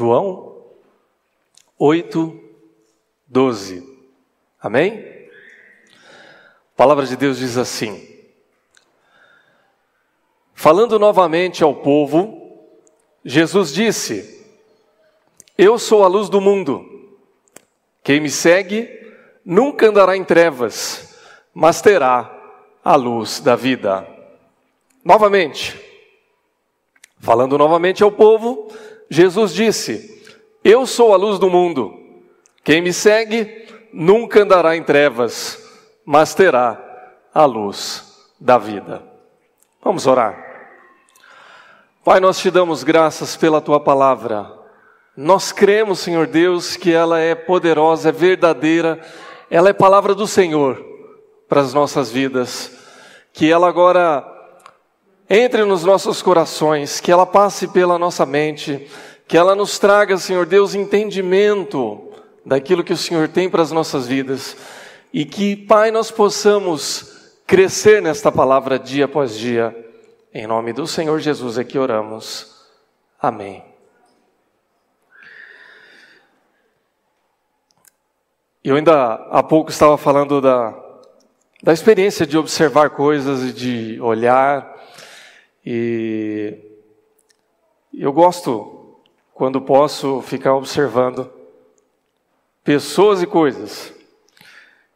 João 8, 12. Amém? A palavra de Deus diz assim: Falando novamente ao povo, Jesus disse: Eu sou a luz do mundo. Quem me segue nunca andará em trevas, mas terá a luz da vida. Novamente, falando novamente ao povo, Jesus disse: Eu sou a luz do mundo. Quem me segue nunca andará em trevas, mas terá a luz da vida. Vamos orar. Pai, nós te damos graças pela tua palavra. Nós cremos, Senhor Deus, que ela é poderosa, é verdadeira, ela é palavra do Senhor para as nossas vidas. Que ela agora entre nos nossos corações, que ela passe pela nossa mente, que ela nos traga, Senhor Deus, entendimento daquilo que o Senhor tem para as nossas vidas e que, Pai, nós possamos crescer nesta palavra dia após dia. Em nome do Senhor Jesus é que oramos. Amém. Eu ainda há pouco estava falando da, da experiência de observar coisas e de olhar e eu gosto, quando posso, ficar observando pessoas e coisas.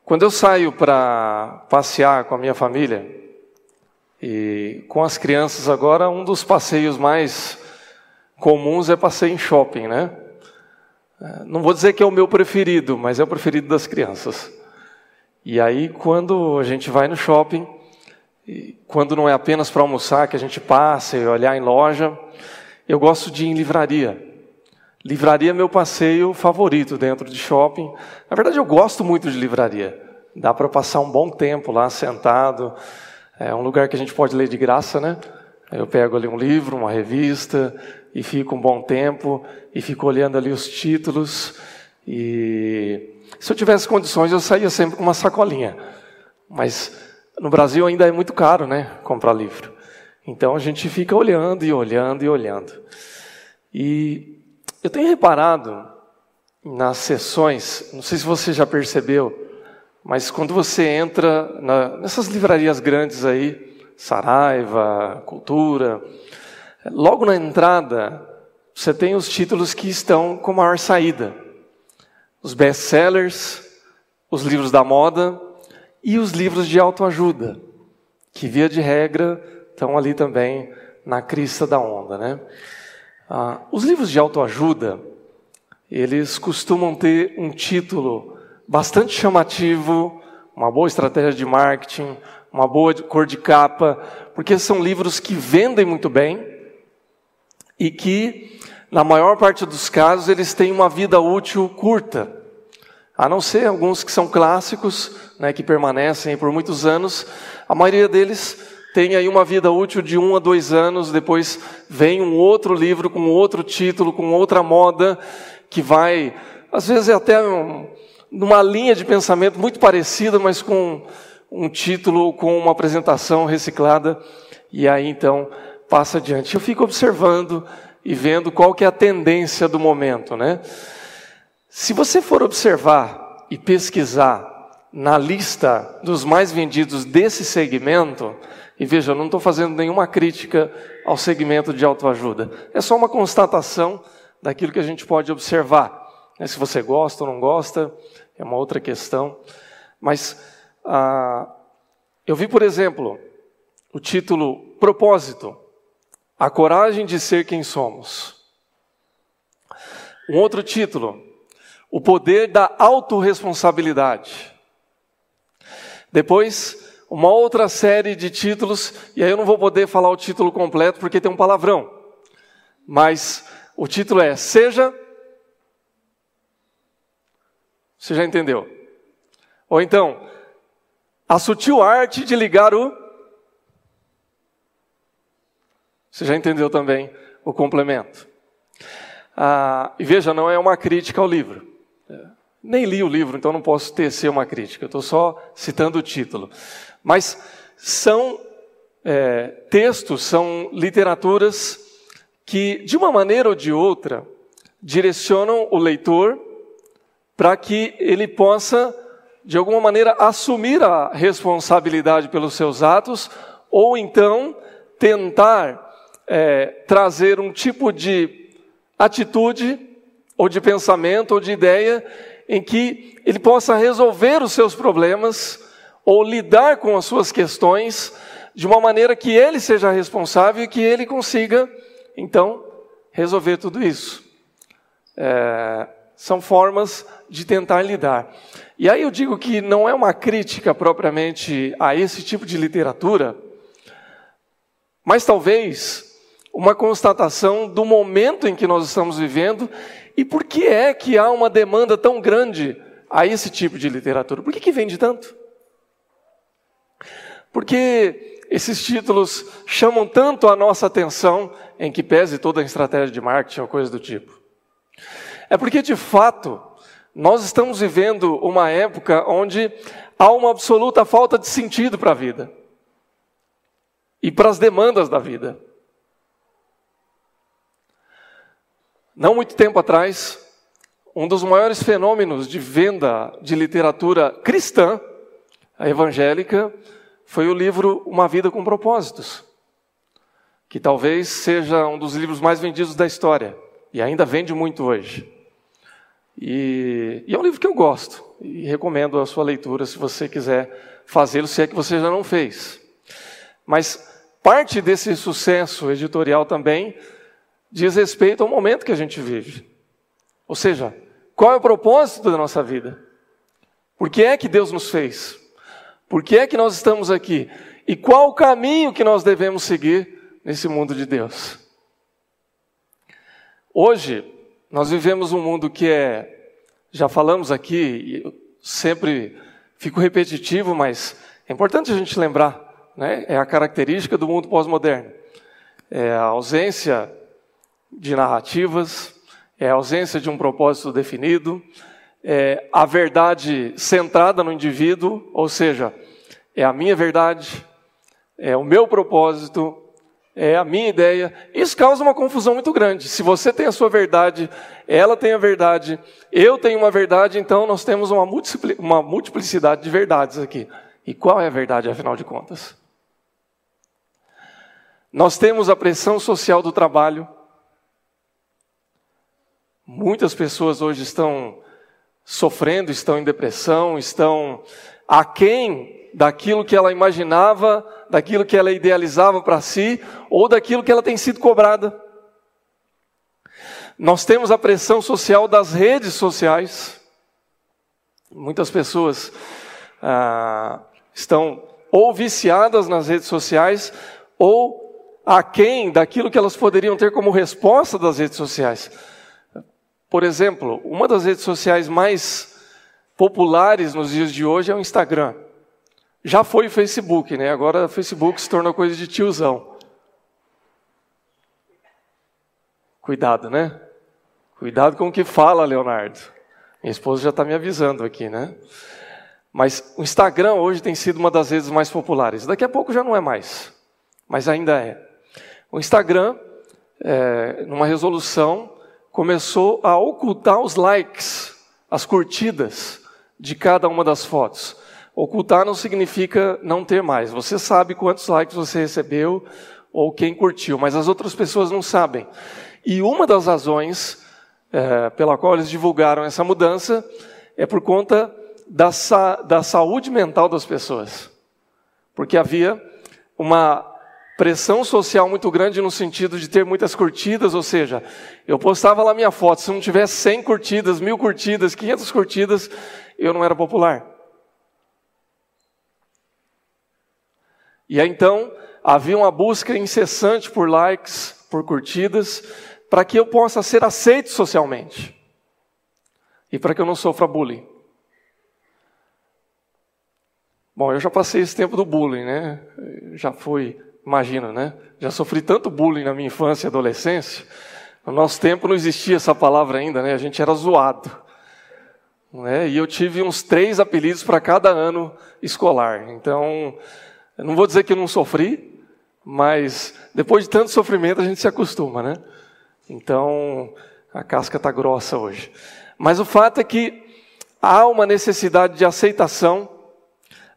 Quando eu saio para passear com a minha família, e com as crianças agora, um dos passeios mais comuns é passeio em shopping, né? É, não vou dizer que é o meu preferido, mas é o preferido das crianças. E aí, quando a gente vai no shopping, e quando não é apenas para almoçar, que a gente passa e olhar em loja, eu gosto de ir em livraria. Livraria é meu passeio favorito dentro de shopping. Na verdade, eu gosto muito de livraria. Dá para passar um bom tempo lá sentado. É um lugar que a gente pode ler de graça, né? Eu pego ali um livro, uma revista e fico um bom tempo e fico olhando ali os títulos. E se eu tivesse condições, eu saía sempre com uma sacolinha. Mas no Brasil ainda é muito caro, né, comprar livro. Então a gente fica olhando e olhando e olhando. E eu tenho reparado nas sessões, não sei se você já percebeu, mas quando você entra na, nessas livrarias grandes aí, Saraiva, Cultura, logo na entrada você tem os títulos que estão com maior saída. Os best-sellers, os livros da moda, e os livros de autoajuda, que via de regra estão ali também na crista da onda, né? Ah, os livros de autoajuda, eles costumam ter um título bastante chamativo, uma boa estratégia de marketing, uma boa cor de capa, porque são livros que vendem muito bem e que, na maior parte dos casos, eles têm uma vida útil curta. A não ser alguns que são clássicos, né, que permanecem por muitos anos, a maioria deles tem aí uma vida útil de um a dois anos, depois vem um outro livro com outro título, com outra moda, que vai, às vezes é até um, numa linha de pensamento muito parecida, mas com um título, com uma apresentação reciclada, e aí então passa adiante. Eu fico observando e vendo qual que é a tendência do momento, né? Se você for observar e pesquisar na lista dos mais vendidos desse segmento, e veja, eu não estou fazendo nenhuma crítica ao segmento de autoajuda, é só uma constatação daquilo que a gente pode observar. Né, se você gosta ou não gosta, é uma outra questão. Mas ah, eu vi, por exemplo, o título Propósito: A Coragem de Ser Quem Somos. Um outro título, o poder da autorresponsabilidade. Depois, uma outra série de títulos, e aí eu não vou poder falar o título completo porque tem um palavrão. Mas o título é Seja. Você já entendeu? Ou então, a sutil arte de ligar o. Você já entendeu também o complemento. Ah, e veja, não é uma crítica ao livro. Nem li o livro, então não posso tecer uma crítica, estou só citando o título. Mas são é, textos, são literaturas que, de uma maneira ou de outra, direcionam o leitor para que ele possa, de alguma maneira, assumir a responsabilidade pelos seus atos, ou então tentar é, trazer um tipo de atitude, ou de pensamento, ou de ideia, em que ele possa resolver os seus problemas, ou lidar com as suas questões, de uma maneira que ele seja responsável e que ele consiga, então, resolver tudo isso. É, são formas de tentar lidar. E aí eu digo que não é uma crítica propriamente a esse tipo de literatura, mas talvez uma constatação do momento em que nós estamos vivendo e por que é que há uma demanda tão grande a esse tipo de literatura. Por que, que vende tanto? Porque esses títulos chamam tanto a nossa atenção, em que pese toda a estratégia de marketing ou coisa do tipo. É porque, de fato, nós estamos vivendo uma época onde há uma absoluta falta de sentido para a vida e para as demandas da vida. Não muito tempo atrás, um dos maiores fenômenos de venda de literatura cristã, a evangélica, foi o livro Uma Vida com Propósitos, que talvez seja um dos livros mais vendidos da história e ainda vende muito hoje. E, e, é um livro que eu gosto e recomendo a sua leitura se você quiser fazê-lo, se é que você já não fez. Mas parte desse sucesso editorial também diz respeito ao momento que a gente vive. Ou seja, qual é o propósito da nossa vida? Por que é que Deus nos fez? Por que é que nós estamos aqui? E qual o caminho que nós devemos seguir nesse mundo de Deus? Hoje, nós vivemos um mundo que é, já falamos aqui, eu sempre fico repetitivo, mas é importante a gente lembrar, né? é a característica do mundo pós-moderno. É a ausência de narrativas, é a ausência de um propósito definido, é a verdade centrada no indivíduo, ou seja, é a minha verdade, é o meu propósito, é a minha ideia. Isso causa uma confusão muito grande. Se você tem a sua verdade, ela tem a verdade, eu tenho uma verdade, então nós temos uma, uma multiplicidade de verdades aqui. E qual é a verdade, afinal de contas? Nós temos a pressão social do trabalho. Muitas pessoas hoje estão sofrendo, estão em depressão, estão aquém daquilo que ela imaginava, daquilo que ela idealizava para si, ou daquilo que ela tem sido cobrada. Nós temos a pressão social das redes sociais. Muitas pessoas ah, estão ou viciadas nas redes sociais, ou aquém daquilo que elas poderiam ter como resposta das redes sociais. Por exemplo, uma das redes sociais mais populares nos dias de hoje é o Instagram. Já foi o Facebook, né? Agora o Facebook se tornou coisa de tiozão. Cuidado, né? Cuidado com o que fala, Leonardo. Minha esposa já está me avisando aqui, né? Mas o Instagram hoje tem sido uma das redes mais populares. Daqui a pouco já não é mais, mas ainda é. O Instagram, é, numa resolução, começou a ocultar os likes, as curtidas de cada uma das fotos. Ocultar não significa não ter mais. Você sabe quantos likes você recebeu ou quem curtiu, mas as outras pessoas não sabem. E uma das razões é, pela qual eles divulgaram essa mudança é por conta da, sa da saúde mental das pessoas. Porque havia uma pressão social muito grande no sentido de ter muitas curtidas, ou seja, eu postava lá minha foto, se não tivesse 100 curtidas, mil curtidas, 500 curtidas, eu não era popular. E aí então havia uma busca incessante por likes, por curtidas, para que eu possa ser aceito socialmente e para que eu não sofra bullying. Bom, eu já passei esse tempo do bullying, né? Já fui, imagina, né? Já sofri tanto bullying na minha infância e adolescência. No nosso tempo não existia essa palavra ainda, né? A gente era zoado. Né? E eu tive uns três apelidos para cada ano escolar. Então, não vou dizer que eu não sofri, mas depois de tanto sofrimento a gente se acostuma, né? Então, A casca está grossa hoje. Mas o fato é que há uma necessidade de aceitação,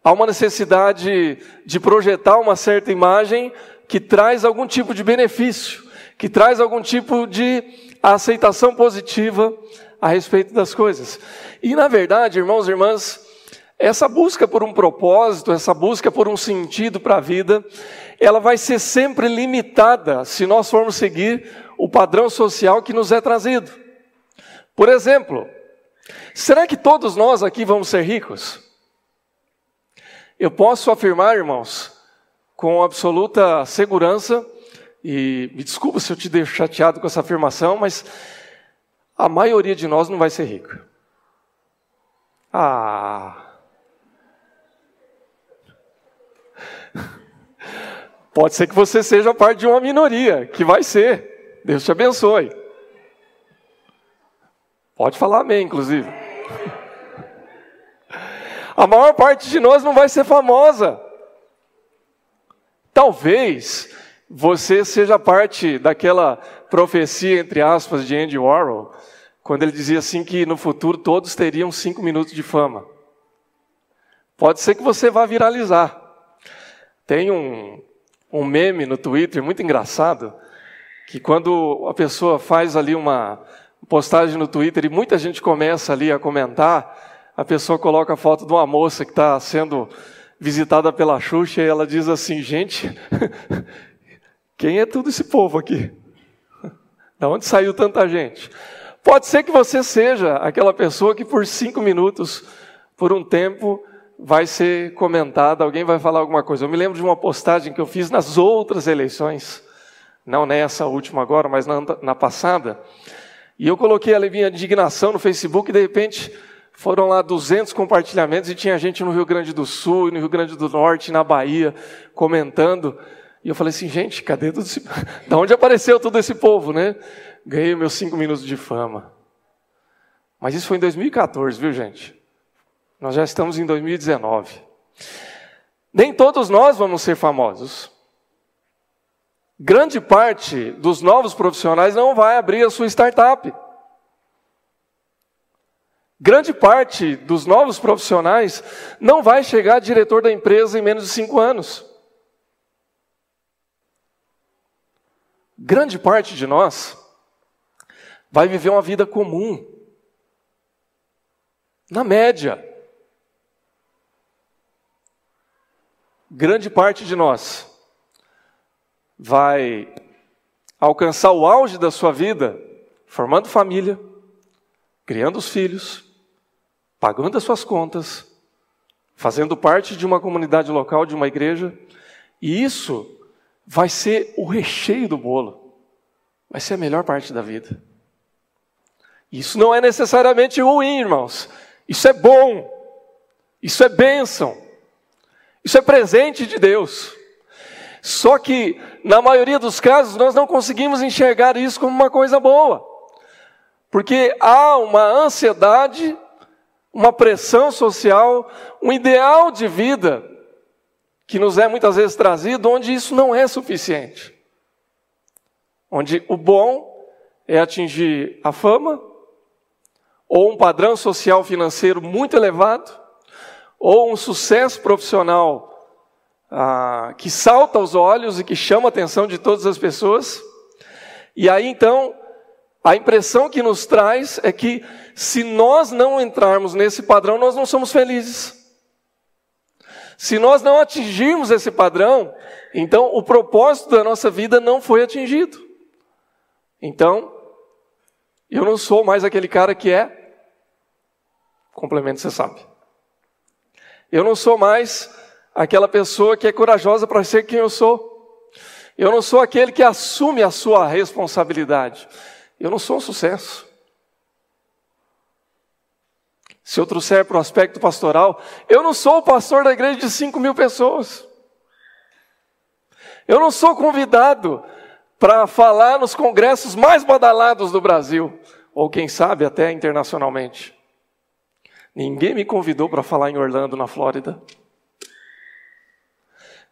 há uma necessidade de projetar uma certa imagem que traz algum tipo de benefício, que traz algum tipo de aceitação positiva a respeito das coisas. E na verdade, irmãos e irmãs, essa busca por um propósito, essa busca por um sentido para a vida, ela vai ser sempre limitada se nós formos seguir o padrão social que nos é trazido. Por exemplo, será que todos nós aqui vamos ser ricos? Eu posso afirmar, irmãos, com absoluta segurança, e me desculpa se eu te deixo chateado com essa afirmação, mas a maioria de nós não vai ser rica. Ah. Pode ser que você seja parte de uma minoria, que vai ser. Deus te abençoe. Pode falar amém, inclusive. A maior parte de nós não vai ser famosa. Talvez você seja parte daquela profecia, entre aspas, de Andy Warhol, quando ele dizia assim que no futuro todos teriam cinco minutos de fama. Pode ser que você vá viralizar. Tem um, um meme no Twitter muito engraçado, que quando a pessoa faz ali uma postagem no Twitter e muita gente começa ali a comentar, a pessoa coloca a foto de uma moça que está sendo visitada pela Xuxa e ela diz assim: gente, quem é todo esse povo aqui? Da onde saiu tanta gente? Pode ser que você seja aquela pessoa que por cinco minutos, por um tempo, vai ser comentada, alguém vai falar alguma coisa. Eu me lembro de uma postagem que eu fiz nas outras eleições, não nessa última agora, mas na, na passada, e eu coloquei a minha indignação no Facebook e de repente foram lá 200 compartilhamentos e tinha gente no Rio Grande do Sul, no Rio Grande do Norte, na Bahia, comentando. E eu falei assim, gente, cadê tudo esse... Da onde apareceu todo esse povo, né? Ganhei meus cinco minutos de fama. Mas isso foi em 2014, viu, gente? Nós já estamos em 2019. Nem todos nós vamos ser famosos. Grande parte dos novos profissionais não vai abrir a sua startup. Grande parte dos novos profissionais não vai chegar diretor da empresa em menos de cinco anos. Grande parte de nós vai viver uma vida comum. Na média. Grande parte de nós vai alcançar o auge da sua vida formando família, criando os filhos, pagando as suas contas, fazendo parte de uma comunidade local, de uma igreja, e isso vai ser o recheio do bolo, vai ser a melhor parte da vida. Isso não é necessariamente ruim, irmãos, isso é bom, isso é bênção, isso é presente de Deus. Só que, na maioria dos casos, nós não conseguimos enxergar isso como uma coisa boa, porque há uma ansiedade uma pressão social, um ideal de vida que nos é muitas vezes trazido, onde isso não é suficiente. Onde o bom é atingir a fama, ou um padrão social financeiro muito elevado, ou um sucesso profissional ah, que salta aos olhos e que chama a atenção de todas as pessoas. E aí então a impressão que nos traz é que se nós não entrarmos nesse padrão, nós não somos felizes. Se nós não atingirmos esse padrão, então o propósito da nossa vida não foi atingido. Então, eu não sou mais aquele cara que é. Complemento, você sabe. Eu não sou mais aquela pessoa que é corajosa para ser quem eu sou. Eu não sou aquele que assume a sua responsabilidade. Eu não sou um sucesso. Se eu trouxer para o aspecto pastoral, eu não sou o pastor da igreja de 5 mil pessoas. Eu não sou convidado para falar nos congressos mais badalados do Brasil, ou quem sabe até internacionalmente. Ninguém me convidou para falar em Orlando, na Flórida.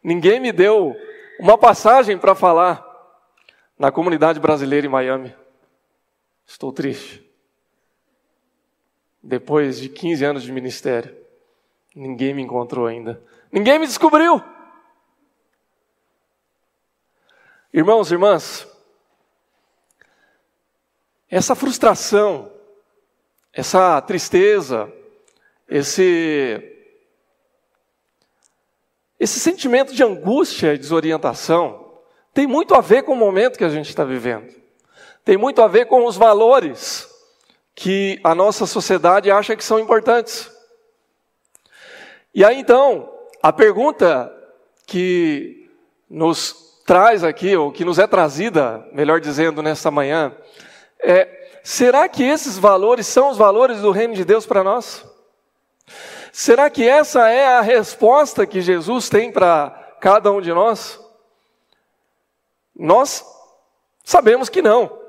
Ninguém me deu uma passagem para falar na comunidade brasileira em Miami. Estou triste. Depois de 15 anos de ministério, ninguém me encontrou ainda. Ninguém me descobriu. Irmãos, irmãs, essa frustração, essa tristeza, esse esse sentimento de angústia e desorientação tem muito a ver com o momento que a gente está vivendo. Tem muito a ver com os valores que a nossa sociedade acha que são importantes. E aí então, a pergunta que nos traz aqui, ou que nos é trazida, melhor dizendo, nesta manhã, é: será que esses valores são os valores do reino de Deus para nós? Será que essa é a resposta que Jesus tem para cada um de nós? Nós sabemos que não.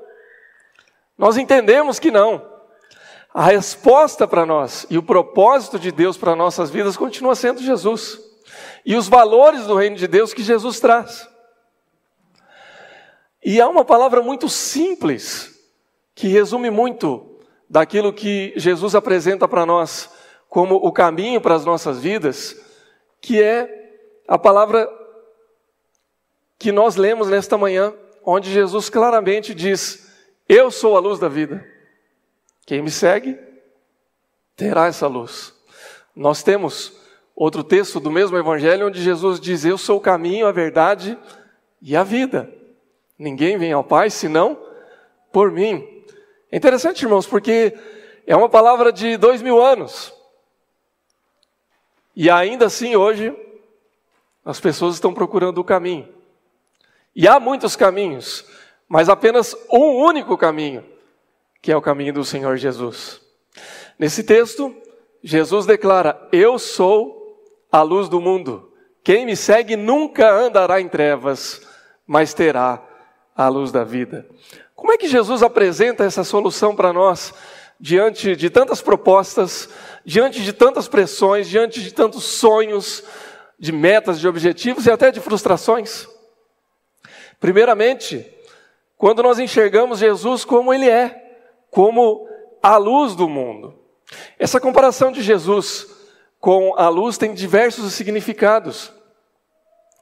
Nós entendemos que não. A resposta para nós e o propósito de Deus para nossas vidas continua sendo Jesus. E os valores do reino de Deus que Jesus traz. E há uma palavra muito simples que resume muito daquilo que Jesus apresenta para nós como o caminho para as nossas vidas, que é a palavra que nós lemos nesta manhã, onde Jesus claramente diz: Eu sou a luz da vida. Quem me segue terá essa luz. Nós temos outro texto do mesmo evangelho onde Jesus diz: Eu sou o caminho, a verdade e a vida. Ninguém vem ao Pai senão por mim. É interessante, irmãos, porque é uma palavra de dois mil anos. E ainda assim, hoje, as pessoas estão procurando o caminho. E há muitos caminhos, mas apenas um único caminho, que é o caminho do Senhor Jesus. Nesse texto, Jesus declara: Eu sou a luz do mundo. Quem me segue nunca andará em trevas, mas terá a luz da vida. Como é que Jesus apresenta essa solução para nós diante de tantas propostas, diante de tantas pressões, diante de tantos sonhos, de metas, de objetivos e até de frustrações. Primeiramente, quando nós enxergamos Jesus como Ele é, como a luz do mundo. Essa comparação de Jesus com a luz tem diversos significados.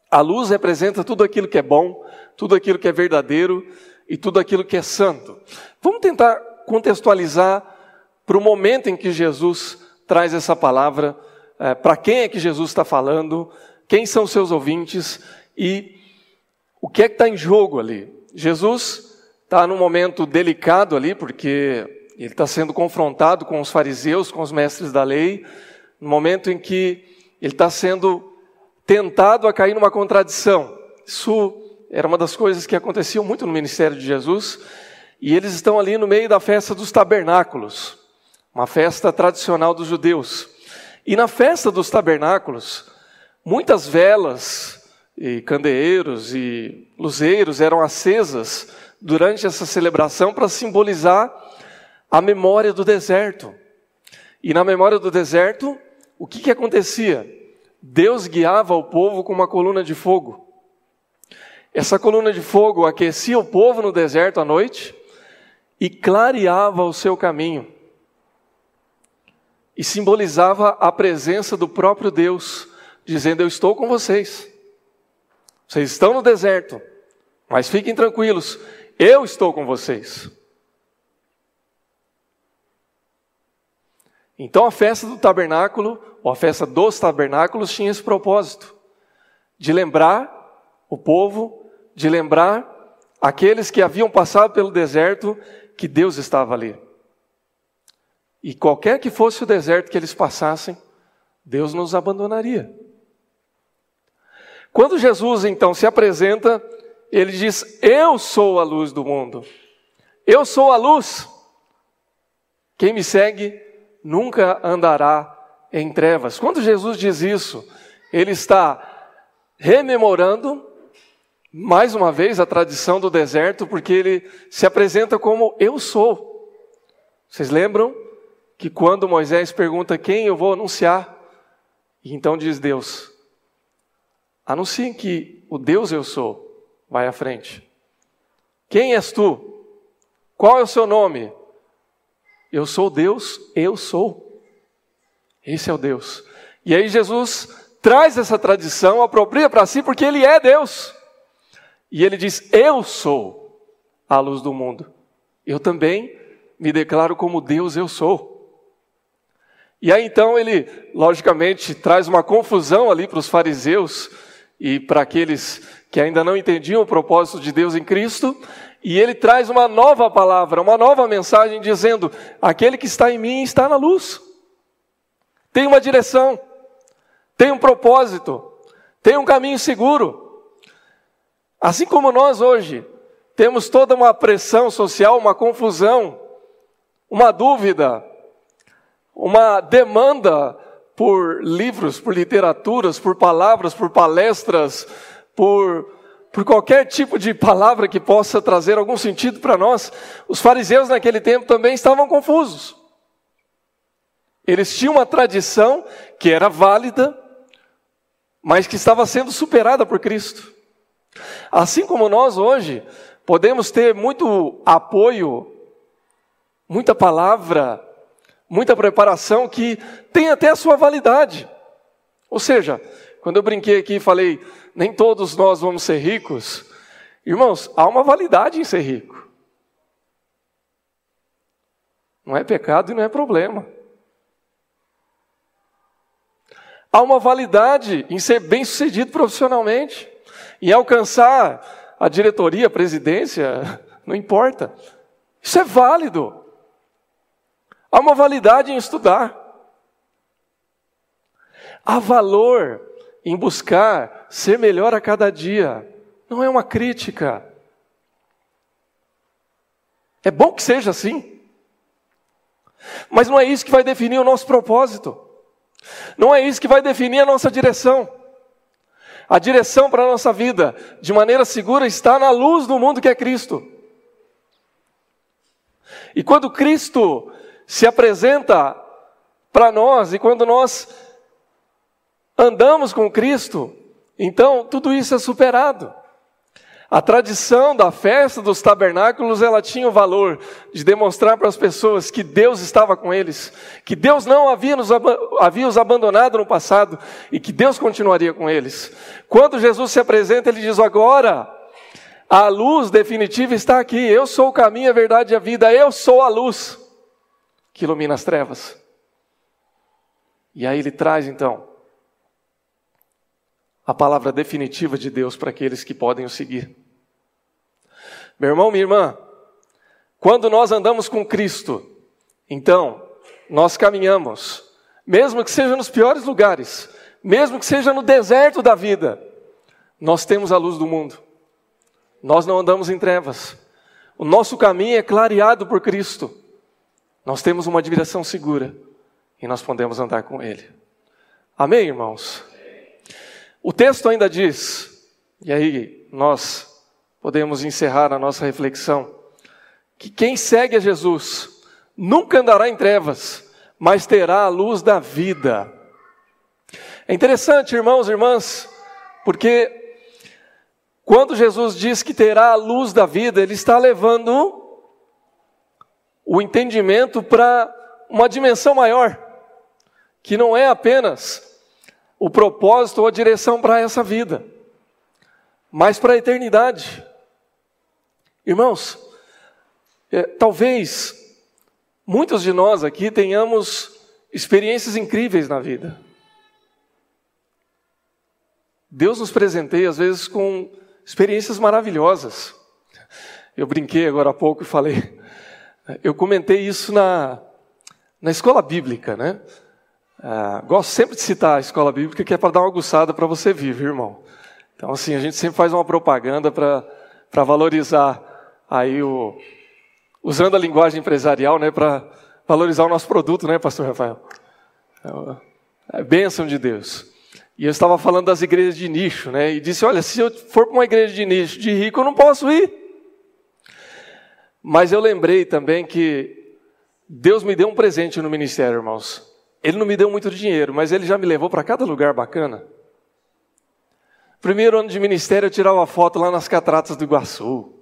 A luz representa tudo aquilo que é bom, tudo aquilo que é verdadeiro e tudo aquilo que é santo. Vamos tentar contextualizar para o momento em que Jesus traz essa palavra, é, para quem é que Jesus está falando, quem são seus ouvintes e o que é que está em jogo ali. Jesus está num momento delicado ali, porque ele está sendo confrontado com os fariseus, com os mestres da lei, no momento em que ele está sendo tentado a cair numa contradição. Isso era uma das coisas que aconteciam muito no ministério de Jesus. E eles estão ali no meio da festa dos tabernáculos, uma festa tradicional dos judeus. E na festa dos tabernáculos, muitas velas e candeeiros e luzeiros eram acesas durante essa celebração para simbolizar a memória do deserto. E na memória do deserto, o que, que acontecia? Deus guiava o povo com uma coluna de fogo. Essa coluna de fogo aquecia o povo no deserto à noite e clareava o seu caminho. E simbolizava a presença do próprio Deus, dizendo: Eu estou com vocês. Vocês estão no deserto, mas fiquem tranquilos, eu estou com vocês. Então a festa do tabernáculo, ou a festa dos tabernáculos, tinha esse propósito de lembrar o povo, de lembrar aqueles que haviam passado pelo deserto que Deus estava ali. E qualquer que fosse o deserto que eles passassem, Deus nos abandonaria. Quando Jesus então se apresenta, ele diz: Eu sou a luz do mundo. Eu sou a luz. Quem me segue nunca andará em trevas. Quando Jesus diz isso, ele está rememorando mais uma vez a tradição do deserto, porque ele se apresenta como eu sou. Vocês lembram que quando Moisés pergunta quem eu vou anunciar, então diz Deus: anunciem que o Deus eu sou vai à frente. Quem és tu? Qual é o seu nome? Eu sou Deus, eu sou. Esse é o Deus. E aí Jesus traz essa tradição, apropria para si, porque ele é Deus. E ele diz: Eu sou a luz do mundo. Eu também me declaro como Deus eu sou. E aí então ele, logicamente, traz uma confusão ali para os fariseus e para aqueles que ainda não entendiam o propósito de Deus em Cristo, e ele traz uma nova palavra, uma nova mensagem dizendo: aquele que está em mim está na luz. Tem uma direção, tem um propósito, tem um caminho seguro. Assim como nós hoje temos toda uma pressão social, uma confusão, uma dúvida, uma demanda por livros, por literaturas, por palavras, por palestras, por, por qualquer tipo de palavra que possa trazer algum sentido para nós, os fariseus naquele tempo também estavam confusos. Eles tinham uma tradição que era válida, mas que estava sendo superada por Cristo. Assim como nós hoje podemos ter muito apoio, muita palavra, muita preparação que tem até a sua validade. Ou seja, quando eu brinquei aqui e falei, nem todos nós vamos ser ricos, irmãos, há uma validade em ser rico. Não é pecado e não é problema. Há uma validade em ser bem sucedido profissionalmente, em alcançar a diretoria, a presidência, não importa. Isso é válido. Há uma validade em estudar. Há valor em buscar ser melhor a cada dia. Não é uma crítica. É bom que seja assim. Mas não é isso que vai definir o nosso propósito. Não é isso que vai definir a nossa direção. A direção para a nossa vida, de maneira segura, está na luz do mundo que é Cristo. E quando Cristo se apresenta para nós e quando nós andamos com Cristo, então tudo isso é superado. A tradição da festa dos tabernáculos, ela tinha o valor de demonstrar para as pessoas que Deus estava com eles, que Deus não havia, nos, havia os abandonado no passado e que Deus continuaria com eles. Quando Jesus se apresenta, ele diz: Agora, a luz definitiva está aqui, eu sou o caminho, a verdade e a vida, eu sou a luz que ilumina as trevas. E aí ele traz então a palavra definitiva de Deus para aqueles que podem o seguir. Meu irmão, minha irmã, quando nós andamos com Cristo, então nós caminhamos, mesmo que seja nos piores lugares, mesmo que seja no deserto da vida, nós temos a luz do mundo. Nós não andamos em trevas. O nosso caminho é clareado por Cristo. Nós temos uma direção segura e nós podemos andar com Ele. Amém, irmãos? O texto ainda diz, e aí nós podemos encerrar a nossa reflexão, que quem segue a Jesus nunca andará em trevas, mas terá a luz da vida. É interessante, irmãos e irmãs, porque quando Jesus diz que terá a luz da vida, ele está levando o entendimento para uma dimensão maior, que não é apenas o propósito ou a direção para essa vida, mas para a eternidade. Irmãos, é, talvez muitos de nós aqui tenhamos experiências incríveis na vida. Deus nos presenteia, às vezes, com experiências maravilhosas. Eu brinquei agora há pouco e falei, eu comentei isso na, na escola bíblica, né? Ah, gosto sempre de citar a escola bíblica, que é para dar uma aguçada para você vir, irmão? Então, assim, a gente sempre faz uma propaganda para valorizar aí o. usando a linguagem empresarial, né, para valorizar o nosso produto, né, Pastor Rafael? É, é bênção de Deus. E eu estava falando das igrejas de nicho, né? E disse: olha, se eu for para uma igreja de nicho de rico, eu não posso ir. Mas eu lembrei também que Deus me deu um presente no ministério, irmãos. Ele não me deu muito dinheiro, mas ele já me levou para cada lugar bacana. Primeiro ano de ministério, eu tirava foto lá nas cataratas do Iguaçu.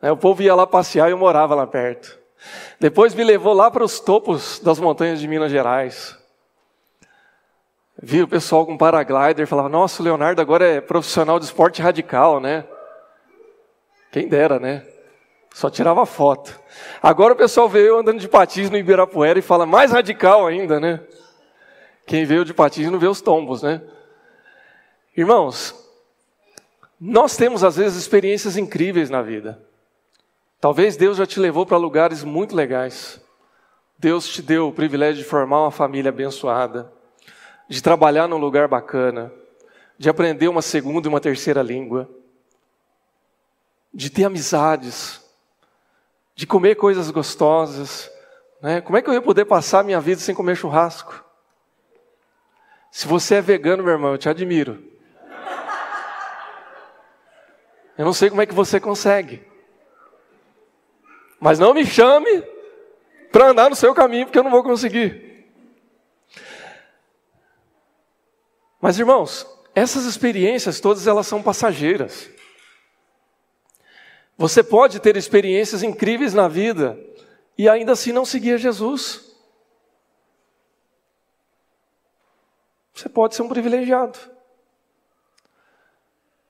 O povo ia lá passear e eu morava lá perto. Depois me levou lá para os topos das montanhas de Minas Gerais. Vi o pessoal com paraglider, falava, nossa, o Leonardo agora é profissional de esporte radical, né? Quem dera, né? Só tirava foto. Agora o pessoal veio andando de patins no Ibirapuera e fala mais radical ainda, né? Quem veio de patins não vê os tombos, né? Irmãos, nós temos às vezes experiências incríveis na vida. Talvez Deus já te levou para lugares muito legais. Deus te deu o privilégio de formar uma família abençoada de trabalhar num lugar bacana, de aprender uma segunda e uma terceira língua, de ter amizades, de comer coisas gostosas. Né? Como é que eu ia poder passar a minha vida sem comer churrasco? Se você é vegano, meu irmão, eu te admiro. Eu não sei como é que você consegue. Mas não me chame para andar no seu caminho, porque eu não vou conseguir. Mas irmãos, essas experiências todas elas são passageiras. Você pode ter experiências incríveis na vida e ainda assim não seguir Jesus. Você pode ser um privilegiado.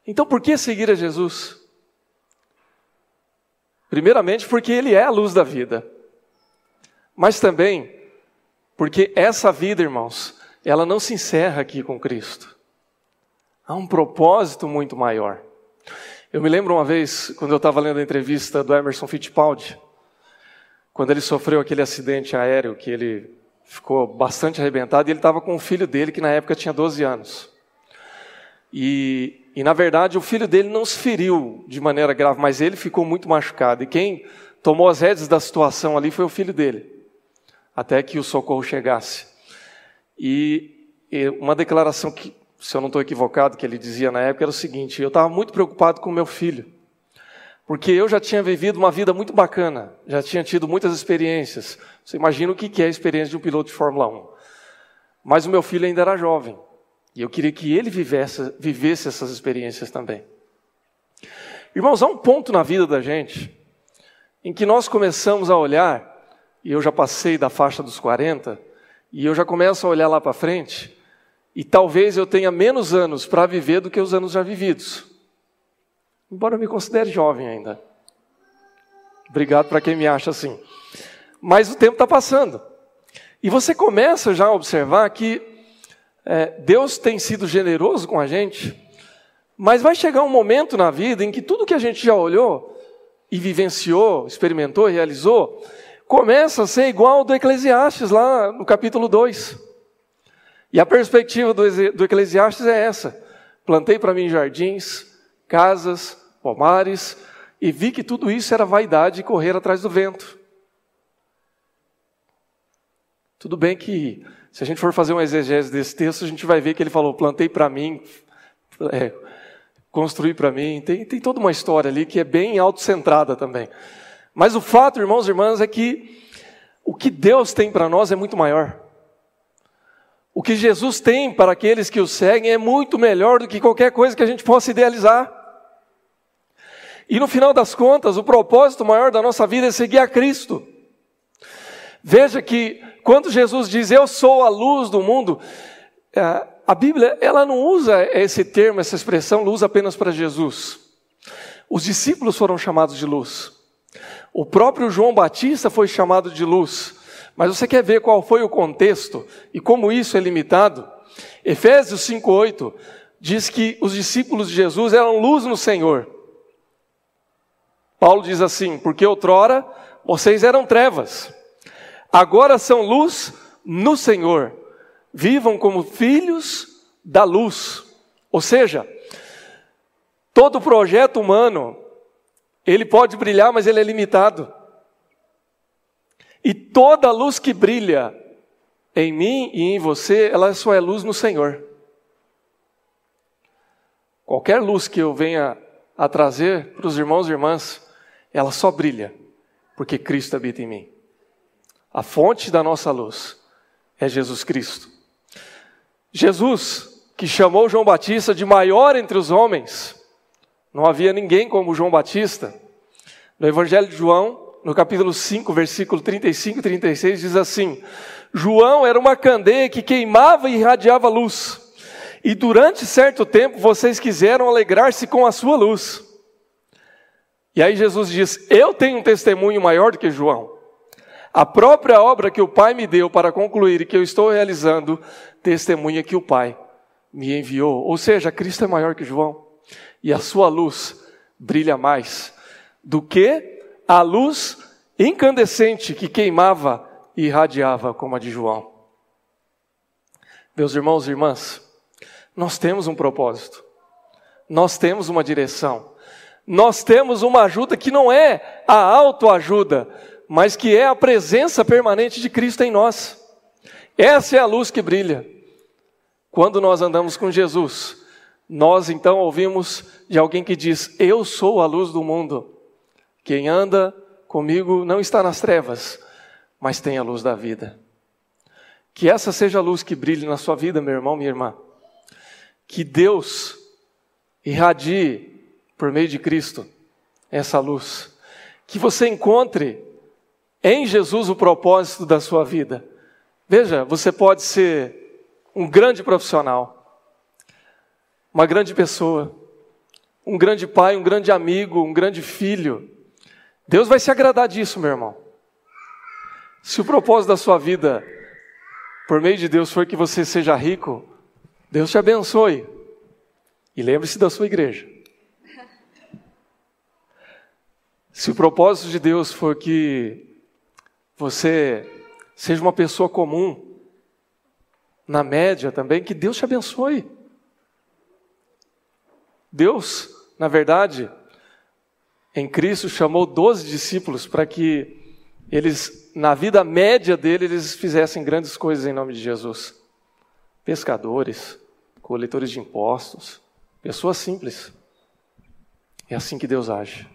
Então, por que seguir a Jesus? Primeiramente, porque Ele é a luz da vida. Mas também, porque essa vida, irmãos, ela não se encerra aqui com Cristo. Há um propósito muito maior. Eu me lembro uma vez, quando eu estava lendo a entrevista do Emerson Fittipaldi, quando ele sofreu aquele acidente aéreo, que ele ficou bastante arrebentado, e ele estava com o filho dele, que na época tinha 12 anos. E, e, na verdade, o filho dele não se feriu de maneira grave, mas ele ficou muito machucado. E quem tomou as rédeas da situação ali foi o filho dele, até que o socorro chegasse. E, e uma declaração que, se eu não estou equivocado, que ele dizia na época era o seguinte: eu estava muito preocupado com meu filho, porque eu já tinha vivido uma vida muito bacana, já tinha tido muitas experiências. Você imagina o que é a experiência de um piloto de Fórmula 1. Mas o meu filho ainda era jovem, e eu queria que ele vivesse, vivesse essas experiências também. Irmãos, há um ponto na vida da gente em que nós começamos a olhar, e eu já passei da faixa dos 40, e eu já começo a olhar lá para frente, e talvez eu tenha menos anos para viver do que os anos já vividos. Embora eu me considere jovem ainda. Obrigado para quem me acha assim. Mas o tempo está passando. E você começa já a observar que é, Deus tem sido generoso com a gente, mas vai chegar um momento na vida em que tudo que a gente já olhou e vivenciou, experimentou, realizou, começa a ser igual ao do Eclesiastes, lá no capítulo 2. E a perspectiva do, do Eclesiastes é essa: plantei para mim jardins, casas, pomares, e vi que tudo isso era vaidade e correr atrás do vento. Tudo bem que, se a gente for fazer uma exegese desse texto, a gente vai ver que ele falou: plantei para mim, é, construí para mim. Tem, tem toda uma história ali que é bem autocentrada também. Mas o fato, irmãos e irmãs, é que o que Deus tem para nós é muito maior. O que Jesus tem para aqueles que o seguem é muito melhor do que qualquer coisa que a gente possa idealizar. E no final das contas, o propósito maior da nossa vida é seguir a Cristo. Veja que quando Jesus diz eu sou a luz do mundo, é, a Bíblia ela não usa esse termo, essa expressão, usa apenas para Jesus. Os discípulos foram chamados de luz. O próprio João Batista foi chamado de luz. Mas você quer ver qual foi o contexto e como isso é limitado? Efésios 5:8 diz que os discípulos de Jesus eram luz no Senhor. Paulo diz assim: "Porque outrora vocês eram trevas, agora são luz no Senhor. Vivam como filhos da luz." Ou seja, todo projeto humano ele pode brilhar, mas ele é limitado. E toda luz que brilha em mim e em você, ela só é luz no Senhor. Qualquer luz que eu venha a trazer para os irmãos e irmãs, ela só brilha porque Cristo habita em mim. A fonte da nossa luz é Jesus Cristo. Jesus, que chamou João Batista de maior entre os homens, não havia ninguém como João Batista. No Evangelho de João, no capítulo 5, versículo 35 e 36, diz assim: João era uma candeia que queimava e irradiava luz. E durante certo tempo vocês quiseram alegrar-se com a sua luz. E aí Jesus diz: Eu tenho um testemunho maior do que João. A própria obra que o Pai me deu para concluir e que eu estou realizando, testemunha que o Pai me enviou. Ou seja, Cristo é maior que João. E a sua luz brilha mais do que a luz incandescente que queimava e irradiava como a de João. Meus irmãos e irmãs, nós temos um propósito, nós temos uma direção, nós temos uma ajuda que não é a autoajuda, mas que é a presença permanente de Cristo em nós. Essa é a luz que brilha. Quando nós andamos com Jesus, nós então ouvimos de alguém que diz: Eu sou a luz do mundo. Quem anda comigo não está nas trevas, mas tem a luz da vida. Que essa seja a luz que brilhe na sua vida, meu irmão, minha irmã. Que Deus irradie por meio de Cristo essa luz. Que você encontre em Jesus o propósito da sua vida. Veja, você pode ser um grande profissional, uma grande pessoa, um grande pai, um grande amigo, um grande filho. Deus vai se agradar disso, meu irmão. Se o propósito da sua vida, por meio de Deus, for que você seja rico, Deus te abençoe. E lembre-se da sua igreja. Se o propósito de Deus for que você seja uma pessoa comum, na média também, que Deus te abençoe. Deus, na verdade, em Cristo chamou doze discípulos para que eles, na vida média dele, eles fizessem grandes coisas em nome de Jesus. Pescadores, coletores de impostos, pessoas simples. É assim que Deus age.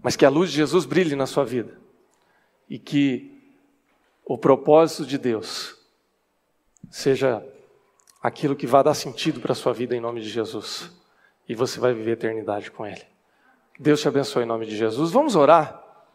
Mas que a luz de Jesus brilhe na sua vida. E que o propósito de Deus seja aquilo que vai dar sentido para a sua vida em nome de Jesus. E você vai viver eternidade com Ele. Deus te abençoe em nome de Jesus. Vamos orar.